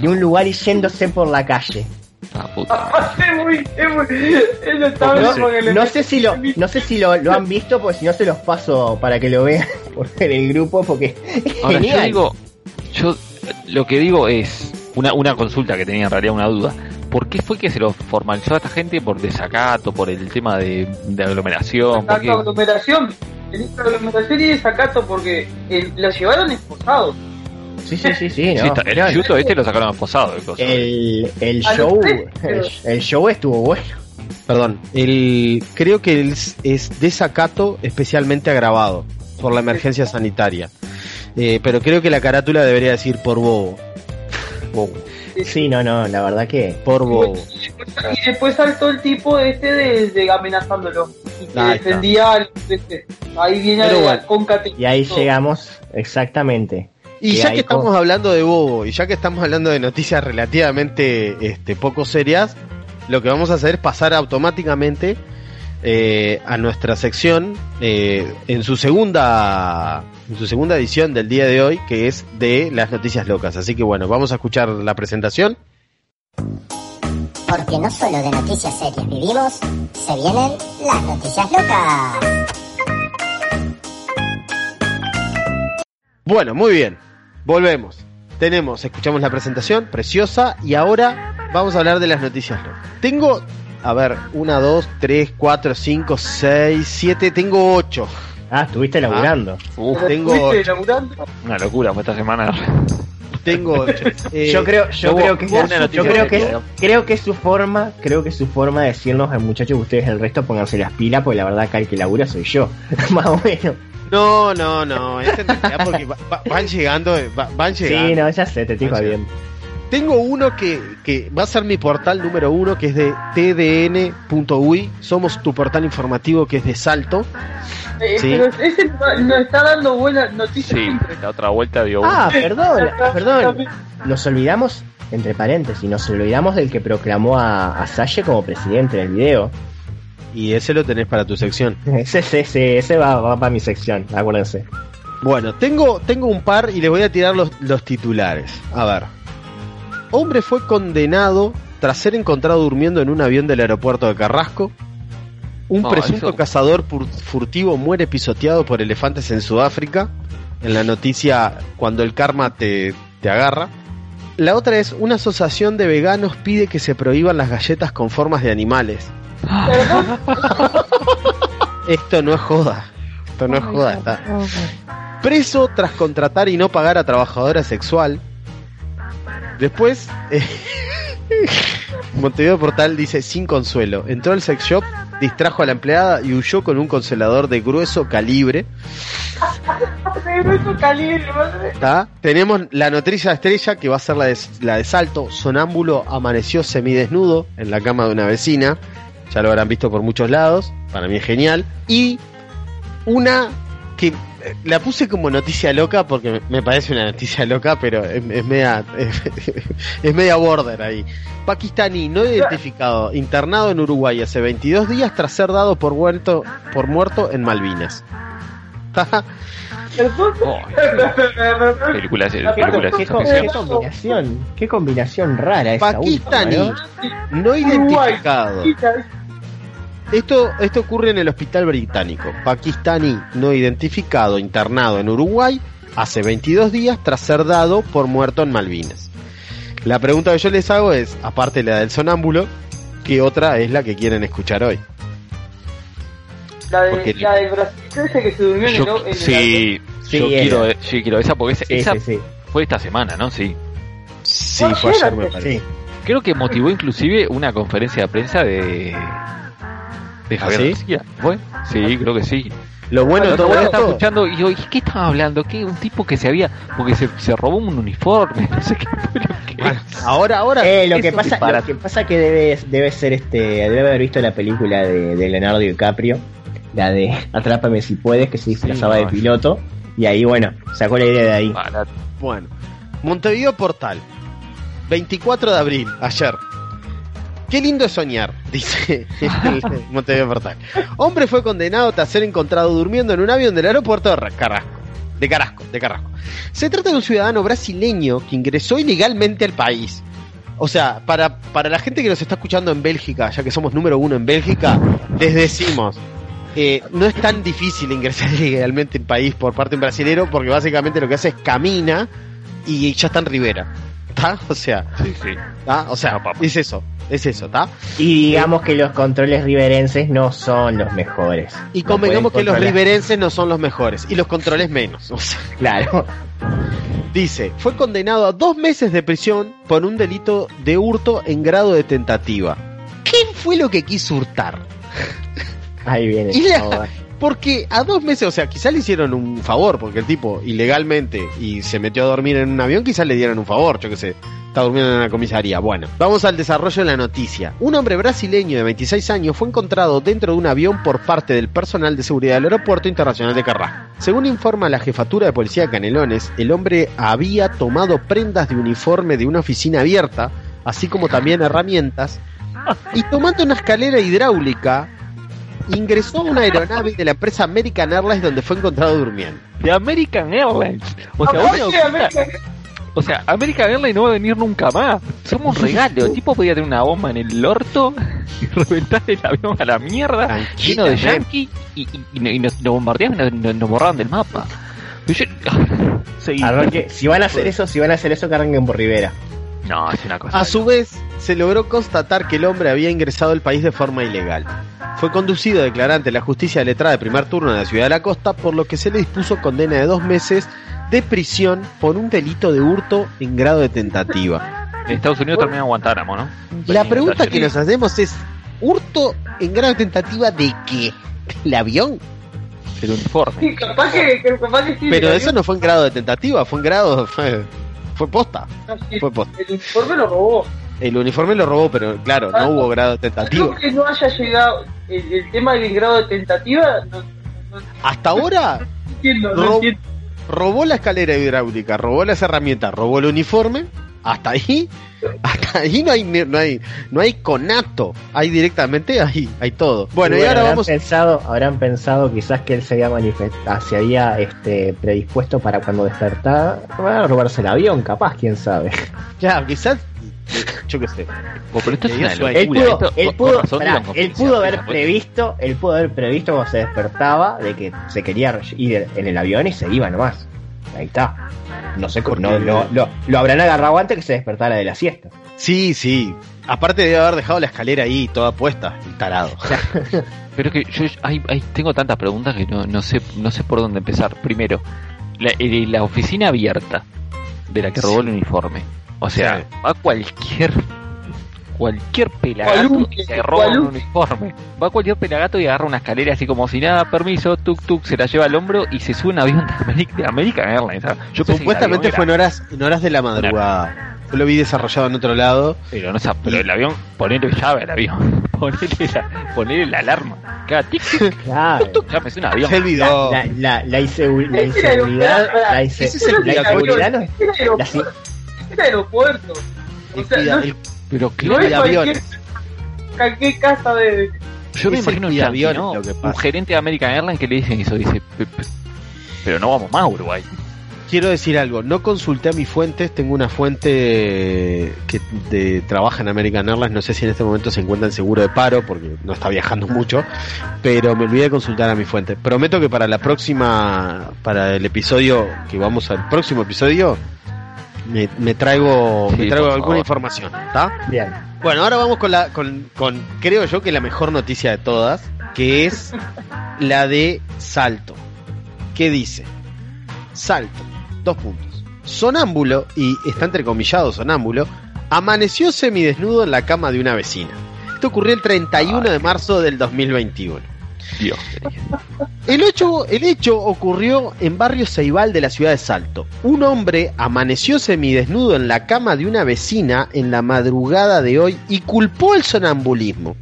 de un lugar y yéndose por la calle. Ah, puta. No, sé si lo, no sé si lo, lo han visto, pues si no se los paso para que lo vean por en el grupo, porque yo digo, yo lo que digo es una, una consulta que tenía en realidad una duda. ¿Por qué fue que se lo formalizó a esta gente por desacato, por el tema de, de aglomeración? ¿Por Saca qué? aglomeración. Aglomeración y desacato porque eh, lo llevaron esposado. Sí, sí, sí, sí, no, Sí, está- el chuto este lo sacaron cosas. el, el A los show, el, el show estuvo bueno. Perdón, el, creo que es, es desacato especialmente agravado por la emergencia sanitaria. Eh, pero creo que la carátula debería decir por bobo. Bobo. Sí, no, no, la verdad que Por bobo. Y después saltó el tipo este de, de amenazándolo. Y que Ahí defendía al este. Ahí viene la bueno. y ahí llegamos exactamente. Y ya que estamos hablando de bobo y ya que estamos hablando de noticias relativamente este, poco serias, lo que vamos a hacer es pasar automáticamente eh, a nuestra sección eh, en su segunda en su segunda edición del día de hoy, que es de las noticias locas. Así que bueno, vamos a escuchar la presentación. Porque no solo de noticias serias vivimos, se vienen las noticias locas. Bueno, muy bien. Volvemos. Tenemos, escuchamos la presentación, preciosa, y ahora vamos a hablar de las noticias. Tengo, a ver, una, dos, tres, cuatro, cinco, seis, siete, tengo ocho. Ah, estuviste laburando. Uf, tengo ¿Estuviste ocho. laburando? una locura fue esta semana. Tengo ocho. Eh, yo creo, yo creo que yo creo que creo que es su forma, creo que es su forma de decirnos al muchacho que ustedes el resto pónganse las pilas, porque la verdad acá el que labura soy yo. Más o menos. No, no, no, es en realidad porque va- va- van llegando, va- van llegando. Sí, no, ya sé, te sí. jodiendo. Tengo uno que, que va a ser mi portal número uno, que es de tdn.uy. Somos tu portal informativo que es de Salto. Eh, Sí. Pero ese no- nos está dando buenas noticias Sí, siempre. la otra vuelta dio Ah, perdón, perdón. Nos olvidamos, entre paréntesis, nos olvidamos del que proclamó a, a Salle como presidente en el video. Y ese lo tenés para tu sección. Ese, ese, ese, ese va, va para mi sección, acuérdense. Bueno, tengo, tengo un par y les voy a tirar los, los titulares. A ver. Hombre fue condenado tras ser encontrado durmiendo en un avión del aeropuerto de Carrasco. Un No, presunto eso- cazador furtivo muere pisoteado por elefantes en Sudáfrica. En la noticia Cuando el karma te, te agarra. La otra es una asociación de veganos pide que se prohíban las galletas con formas de animales. ¿Perdón? Esto no es joda. Esto no es joda. está. Preso tras contratar y no pagar a trabajadora sexual. Después, eh, Montevideo Portal dice sin consuelo. Entró al sex shop, distrajo a la empleada y huyó con un consolador de grueso calibre. Eso calibre, madre. ¿tá? Tenemos la noticia estrella que va a ser la de, la de salto. Sonámbulo amaneció semidesnudo en la cama de una vecina. Ya lo habrán visto por muchos lados. Para mí es genial. Y una que eh, la puse como noticia loca porque me- parece una noticia loca, pero es, es media es, media border ahí. Pakistaní no identificado, internado en Uruguay hace 22 días tras ser dado por muerto por muerto en Malvinas. Perdón. Oh, película, película de ¿Qué, combinación, qué combinación rara esa Pakistaní última, ¿no? no identificado. Esto, esto ocurre en el hospital británico. Pakistaní no identificado, internado en Uruguay hace 22 días tras ser dado por muerto en Malvinas. La pregunta que yo les hago es, aparte de la del sonámbulo, ¿qué otra es la que quieren escuchar hoy? La de, Porque- la de Brasil, ese que se durmió en el, Yo, sí, Sí, yo era. quiero, sí, quiero esa porque esa, Sí, esa sí, sí. fue esta semana, ¿no? Sí. Sí, fue ayer me parece. Sí. Creo que motivó inclusive una conferencia de prensa de ¿Ah, sí? Sí, creo que sí. Lo bueno de todo voy a estar esto, escuchando y yo, ¿y qué estaban hablando? ¿Qué? Un tipo que se había porque se, se robó un uniforme, no sé qué fue lo que bueno, ahora, ahora, Eh, lo que pasa, lo que pasa que debe, debe ser este, debe haber visto la película de, de Leonardo DiCaprio, la de Atrápame si puedes, que se disfrazaba Sí, de piloto, y ahí bueno, sacó la idea de ahí. Bueno, Montevideo Portal, 24 de abril, ayer. Qué lindo es soñar, dice Montevideo Portal. Hombre fue condenado tras ser encontrado durmiendo en un avión del aeropuerto de Ra- Carrasco. De Carrasco, de Carrasco. Se trata de un ciudadano brasileño que ingresó ilegalmente al país. O sea, para, para la gente que nos está escuchando en Bélgica, ya que somos número uno en Bélgica, les decimos, eh, no es tan difícil ingresar ilegalmente en país por parte de un brasilero, porque básicamente lo que hace es camina y ya está en Rivera. ¿Está? O sea, Sí, sí. ¿tá? O sea, es eso, es eso, ¿está? Y digamos que los controles riverenses no son los mejores. Y No convengamos que los riverenses no son los mejores, y los controles menos. O sea, Claro. Dice, fue condenado a dos meses de prisión por un delito de hurto en grado de tentativa. ¿Qué fue lo que quiso hurtar? Ahí viene. Y la- todo. Porque a dos meses, o sea, quizás le hicieron un favor, porque el tipo ilegalmente y se metió a dormir en un avión, quizás le dieron un favor, yo qué sé. Está durmiendo en una comisaría. Bueno, vamos al desarrollo de la noticia. Un hombre brasileño de 26 años fue encontrado dentro de un avión por parte del personal de seguridad del Aeropuerto Internacional de Carrasco. Según informa la jefatura de policía de Canelones, el hombre había tomado prendas de uniforme de una oficina abierta, así como también herramientas, y tomando una escalera hidráulica, ingresó a una aeronave de la empresa American Airlines donde fue encontrado durmiendo. De American Airlines. O sea, una- o sea, American Airlines no va a venir nunca más. Somos un regalo. El tipo podía tener una bomba en el orto y reventar el avión a la mierda, lleno de Tranquilamente. yankee, y, y- y- y nos, nos bombardeaban y nos, nos- borraban del mapa. Yo- Seguí. Arranque- si van a hacer eso, si van a hacer eso, que arranquen por Rivera. No, es una cosa. A su vez, se logró constatar que el hombre había ingresado al país de forma ilegal. Fue conducido a declarar ante la justicia de letrada de primer turno de la ciudad de la costa, por lo que se le dispuso condena de dos meses de prisión por un delito de hurto en grado de tentativa. En Estados Unidos termina en Guantánamo, ¿no? La pregunta que nos hacemos es, ¿hurto en grado de tentativa de qué? ¿El avión? El uniforme. Sí, capaz que, capaz que sí. Pero el eso no fue en grado de tentativa, fue en grado... Fue, fue posta. sí, Fue posta. El uniforme lo robó. El uniforme lo robó, pero claro, no hubo grado de tentativa. Creo que no haya llegado el, el tema del grado de tentativa. No, no- no Hasta ahora entiendo, no entiendo. Robó la escalera hidráulica, robó las herramientas, robó el uniforme. Hasta ahí, hasta ahí no hay no hay no hay conato, hay directamente ahí, hay todo. Bueno, y ahora habrán vamos pensado, habrán pensado quizás que él se había manifestado, se había este predispuesto para cuando despertara a robarse el avión, capaz, quién sabe. ya, quizás yo qué sé. Oh, pero esto es Le una dio sueño. Él pudo, Esto- él pudo, pará, él pudo haber previsto, él pudo haber previsto cuando se despertaba de que se quería ir en el avión y se iba nomás. Ahí está. No sé, Porque- no, no, lo, lo habrán agarrado antes que se despertara de la siesta. Sí, sí. Aparte debe haber dejado la escalera ahí toda puesta, el tarado. Pero que yo ay, ay, tengo tantas preguntas que no, no sé no sé por dónde empezar. Primero, la, eh, la oficina abierta de la que robó el uniforme. O sea, Sí. va cualquier cualquier pelagato y se roba un uniforme. Va cualquier pelagato y agarra una escalera así como si nada, permiso, tuk tuk, se la lleva al hombro y se sube un avión de, Ameri- de American Airlines. ¿sabes? Yo Supuestamente fue en horas, en horas de la madrugada. Yo lo vi desarrollado en otro lado. Pero, no, sa- pero el avión, ponele llave al avión. Ponele la, ponele la alarma. Cada tic tic, Claro. me suena avión. Se olvidó. La, la, la, insegu- la Ese era el- inseguridad, la, inse- ese es el la inseguridad no es- Era la aeropuerto. O El sea, cuida- no, el- Pero no es cualquier aviones. cualquier casa de. Yo me imagino un yankee, ¿no? que Un gerente de American Airlines que le dicen eso, dice, "Pe- pe- pero no vamos más a Uruguay. Quiero decir algo, no consulté a mis fuentes, tengo una fuente que de- trabaja en American Airlines, no sé si en este momento se encuentra en seguro de paro porque no está viajando mucho, pero me olvidé de consultar a mi fuente. Prometo que para la próxima, para el episodio, que vamos al próximo episodio, me, me traigo, Sí, me traigo alguna favor. información, ¿está? Bien. Bueno, ahora vamos con la, con, con, creo yo que la mejor noticia de todas, que es la de Salto. ¿Qué dice? Salto, dos puntos. Sonámbulo, y está entrecomillado sonámbulo, amaneció semidesnudo en la cama de una vecina. Esto ocurrió el 31 de marzo del 2021. Dios. El hecho, el hecho ocurrió en barrio Ceibal de la ciudad de Salto. Un hombre amaneció semidesnudo en la cama de una vecina en la madrugada de hoy y culpó el sonambulismo.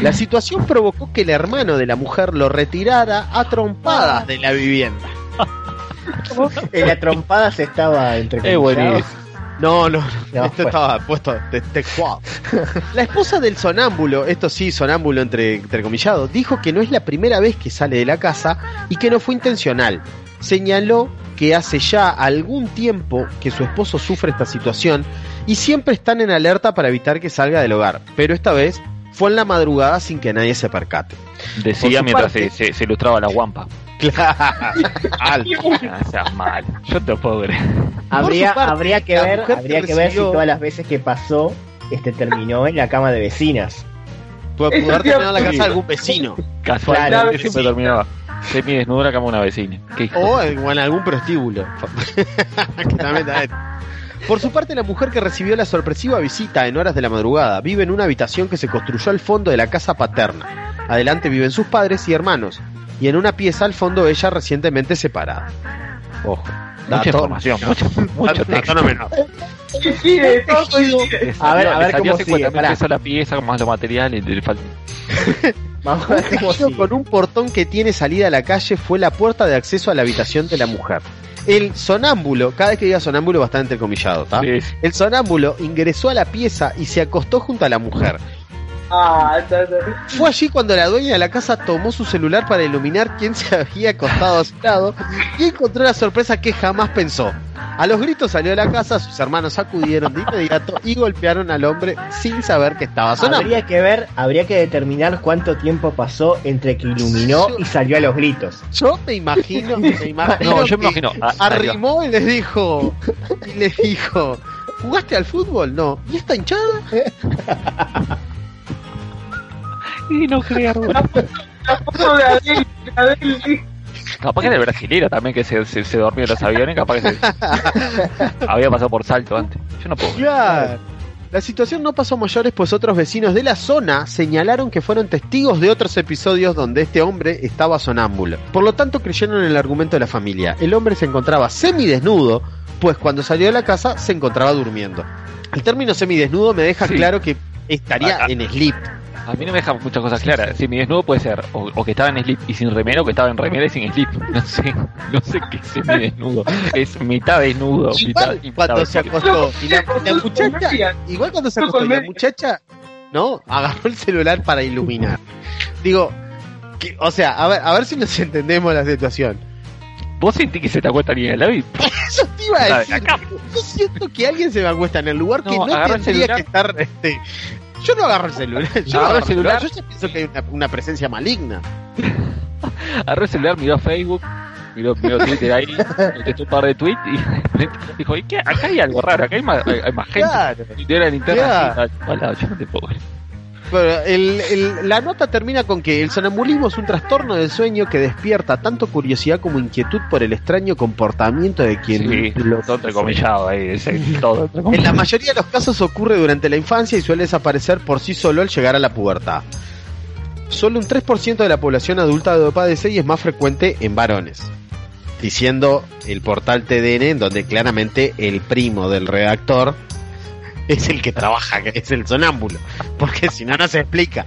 La situación provocó que el hermano de la mujer lo retirara a trompadas de la vivienda. En la trompada se estaba entre Es buenísimo. No, no, No, esto fue. estaba puesto de textual. La esposa del sonámbulo, esto sí, sonámbulo entre, entrecomillado, dijo que no es la primera vez que sale de la casa y que no fue intencional. Señaló que hace ya algún tiempo que su esposo sufre esta situación y siempre están en alerta para evitar que salga del hogar, pero esta vez fue en la madrugada sin que nadie se percate. Decía mientras parte- se, se- se ilustraba la guampa. Ah, seas mal. Yo te puedo creer. Habría, parte, habría que ver, habría que ver si todas las veces que pasó este terminó en la cama de vecinas. Puede poder te terminar en la casa de algún vecino Casualmente Claro, siempre terminaba semi desnuda la cama de una vecina. O en, o en algún prostíbulo. Que también está- Por su parte, la mujer que recibió la sorpresiva visita en horas de la madrugada vive en una habitación que se construyó al fondo de la casa paterna. Adelante viven sus padres y hermanos, y en una pieza al fondo ella recientemente separada. Ojo. Mucha información, mucho, mucho dato texto. A ver, a ver cómo 50 sigue, la pieza con más los materiales. Le falta- Vamos a ver cómo Tejido sigue. con un portón que tiene salida a la calle fue la puerta de acceso a la habitación de la mujer. El sonámbulo, cada vez que diga sonámbulo va a estar entrecomillado, ¿tá? Sí, sí. El sonámbulo ingresó a la pieza y se acostó junto a la mujer. Ah, está, está. Fue allí cuando la dueña de la casa tomó su celular para iluminar quién se había acostado a su lado y encontró la sorpresa que jamás pensó. A los gritos salió de la casa, sus hermanos acudieron de inmediato y golpearon al hombre sin saber que estaba sonando. Habría que ver, habría que determinar cuánto tiempo pasó entre que iluminó y salió a los gritos. Yo me imagino, me imagino No, yo me que imagino. ah, arrimó y les dijo, y les dijo, ¿jugaste al fútbol? No. ¿Y esta hinchada? Y no creo. La foto de Adel, de Adel, sí. Capaz que era el brasilero también que se, se, se dormía en los aviones. Capaz que se... había pasado por salto antes. Yo no puedo. Claro. La situación no pasó a mayores, pues otros vecinos de la zona señalaron que fueron testigos de otros episodios donde este hombre estaba sonámbulo. Por lo tanto, creyeron en el argumento de la familia. El hombre se encontraba semidesnudo, pues cuando salió de la casa se encontraba durmiendo. El término semidesnudo me deja Sí. claro que estaría en sleep. A mí no me dejan muchas cosas claras. Si mi desnudo puede ser o, o que estaba en slip y sin remera o que estaba en remera y sin slip. No sé, no sé qué es mi desnudo. Es mitad desnudo, mitad, Igual y mitad cuando se acostó y la, la muchacha, igual cuando se acostó y la muchacha, ¿no? Agarró el celular para iluminar. Digo, que, o sea, a ver, a ver si nos entendemos la situación. ¿Vos sentís que se te acuesta alguien al lado y Eso te iba a La de decir. Yo siento que alguien se me acuesta en el lugar que No, tendría celular. que estar. Este, yo no agarro el celular. Yo no agarro el celular. Yo ya pienso que hay una, una presencia maligna. agarró el celular, miró Facebook, miró, miró Twitter ahí, contestó un par de tweets y dijo, ¿y qué? Acá hay algo raro, acá hay más, hay, más gente. Claro. Y dio la linterna Claro. así, yo no te puedo creer. El- el- la nota termina con que el sonambulismo es un trastorno del sueño que despierta tanto curiosidad como inquietud por el extraño comportamiento de quien Sí, lo todo entrecomillado ahí, todo En la mayoría de los casos ocurre durante la infancia y suele desaparecer por sí solo al llegar a la pubertad. Solo un 3% de la población adulta lo padece y es más frecuente en varones. Diciendo el portal TDN, en donde claramente el primo del redactor es el que trabaja, que es el sonámbulo. Porque si no, no se explica.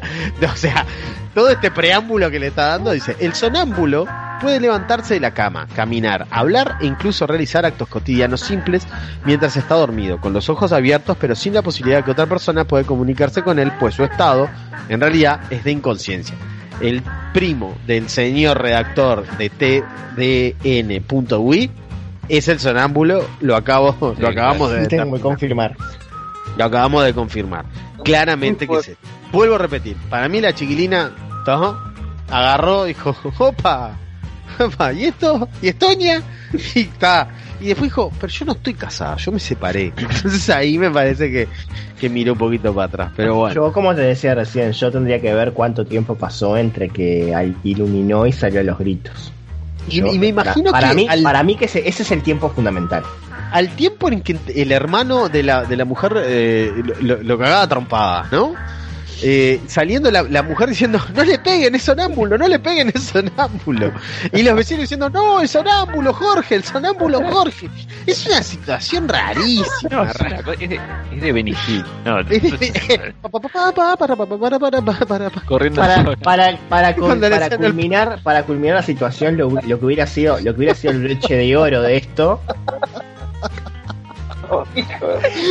O sea, todo este preámbulo que le está dando dice: el sonámbulo puede levantarse de la cama, caminar, hablar e incluso realizar actos cotidianos simples mientras está dormido, con los ojos abiertos, pero sin la posibilidad de que otra persona pueda comunicarse con él, pues su estado, en realidad, es de inconsciencia. El primo del señor redactor de tdn.ui es el sonámbulo, lo acabo, lo acabamos de Tengo que confirmar. Lo acabamos de confirmar. Claramente que sí. Vuelvo a repetir, para mí la chiquilina ¿tá? agarró, dijo, opa, opa, ¿y esto? ¿Y Estonia? Y está. Y después dijo, pero yo no estoy casada, yo me separé. Entonces ahí me parece que, que miró un poquito para atrás. Pero bueno. Yo, como te decía recién, yo tendría que ver cuánto tiempo pasó entre que iluminó y salió a los gritos. Y, Yo- y me imagino para, para que mí, al, para mí que ese, ese es el tiempo fundamental. Al tiempo en que el hermano de la, de la mujer eh, lo, lo cagaba trompadas, ¿no? Eh, saliendo la, la mujer diciendo, no le peguen, es sonámbulo, no le peguen, es sonámbulo. Y los vecinos diciendo, no, el sonámbulo Jorge, el sonámbulo Jorge. Es una situación rarísima. No, es, una es de, es de Benny Hill. No, pa. corriendo Para, para, para, cul- para culminar, para culminar la situación, lo, lo que hubiera sido, lo que hubiera sido el broche de oro de esto, Oh.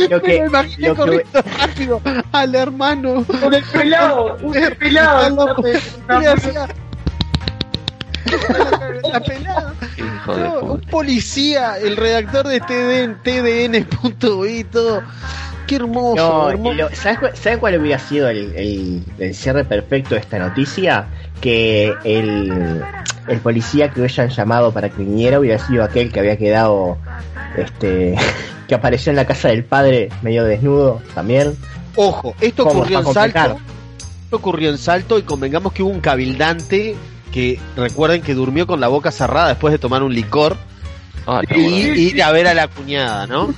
Lo que, Me imaginé lo que- corriendo rápido al hermano. Con el pelado, un pelado. La pelada. Hijo de No, un policía, el redactor de TDN, TDN.bi, todo. Qué hermoso, No, hermoso. lo- ¿sabes, cuál- ¿sabes cuál hubiera sido el, el- el cierre perfecto de esta noticia? Que el, el policía que hubieran llamado para que viniera hubiera sido aquel que había quedado, este, que apareció en la casa del padre medio desnudo también. Ojo, esto ocurrió en. Salto. Esto ocurrió en Salto y convengamos que hubo un cabildante que recuerden que durmió con la boca cerrada después de tomar un licor Ah, y bueno. ir a ver a la cuñada, ¿no? No,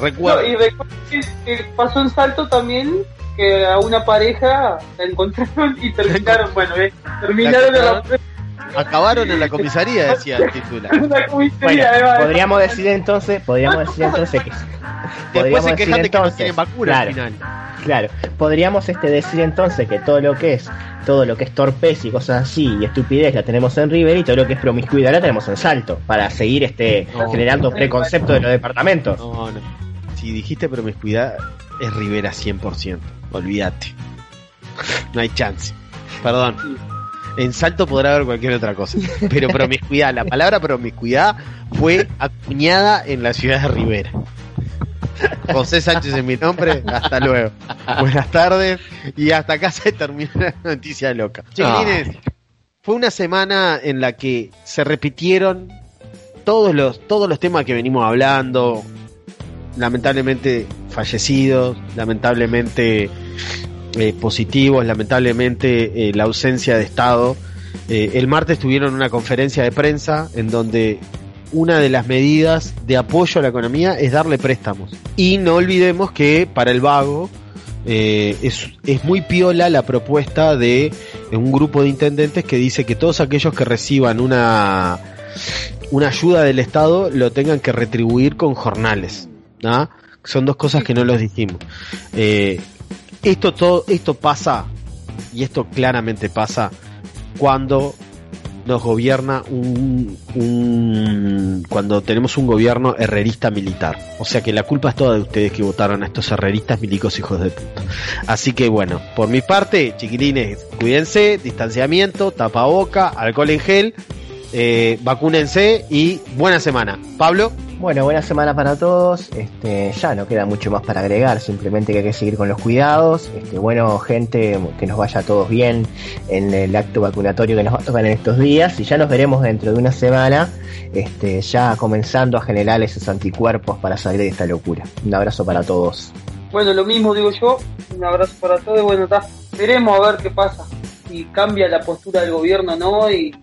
Recuerden. y recuerdo que, pasó en Salto también que a una pareja la encontraron y terminaron, bueno, eh, terminaron en la, Acabaron en la comisaría, decía el titular. en la Bueno, podríamos decir entonces, podríamos decir entonces que Después podríamos se quejan de que no tienen vacuna claro, al final. Claro, podríamos este decir entonces que todo lo que es todo lo que es torpez y cosas así y estupidez la tenemos en River y todo lo que es promiscuidad la tenemos en Salto para seguir este No. generando preconceptos de los departamentos. No, no. Si dijiste promiscuidad, es Rivera 100%. Olvídate. No hay chance. Perdón. En Salto podrá haber cualquier otra cosa. Pero promiscuidad, la palabra promiscuidad fue acuñada en la ciudad de Rivera. José Sánchez es mi nombre. Hasta luego. Buenas tardes. Y hasta acá se termina la noticia loca. Chiquilines, fue una semana en la que se repitieron todos los, todos los temas que venimos hablando. Lamentablemente fallecidos, lamentablemente eh, positivos, lamentablemente eh, la ausencia de Estado. Eh, el martes tuvieron una conferencia de prensa en donde una de las medidas de apoyo a la economía es darle préstamos. Y no olvidemos que para el vago es, es muy piola la propuesta de un grupo de intendentes que dice que todos aquellos que reciban una, una ayuda del Estado lo tengan que retribuir con jornales. ¿ah? Son dos cosas que no los dijimos. Esto todo, esto pasa, y esto claramente pasa, cuando nos gobierna un, un- cuando tenemos un gobierno herrerista militar. O sea que la culpa es toda de ustedes que votaron a estos herreristas milicos hijos de puta. Así que bueno, por mi parte, chiquilines, cuídense, distanciamiento, tapaboca, alcohol en gel, eh, vacúnense y buena semana. Pablo, Bueno, buena semana para todos. Este, ya no queda mucho más para agregar, simplemente que hay que seguir con los cuidados. Este, bueno, gente, que nos vaya a todos bien en el acto vacunatorio que nos va a tocar en estos días y ya nos veremos dentro de una semana, este, ya comenzando a generar esos anticuerpos para salir de esta locura. Un abrazo para todos. Bueno, lo mismo digo yo. Un abrazo para todos bueno, ta, veremos a ver qué pasa. Si cambia la postura del gobierno no y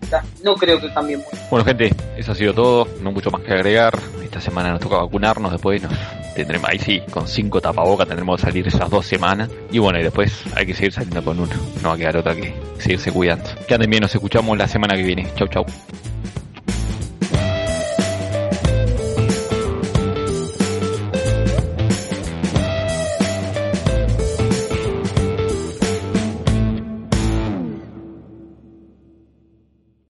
no creo que cambie mucho. Bueno, gente, eso ha sido todo. No mucho más que agregar. Esta semana nos toca vacunarnos. Después nos tendremos, ahí sí, con cinco tapabocas tendremos que salir esas dos semanas. Y bueno, y después hay que seguir saliendo con uno. No va a quedar otra que seguirse cuidando. Que anden bien, nos escuchamos la semana que viene. Chau, chau.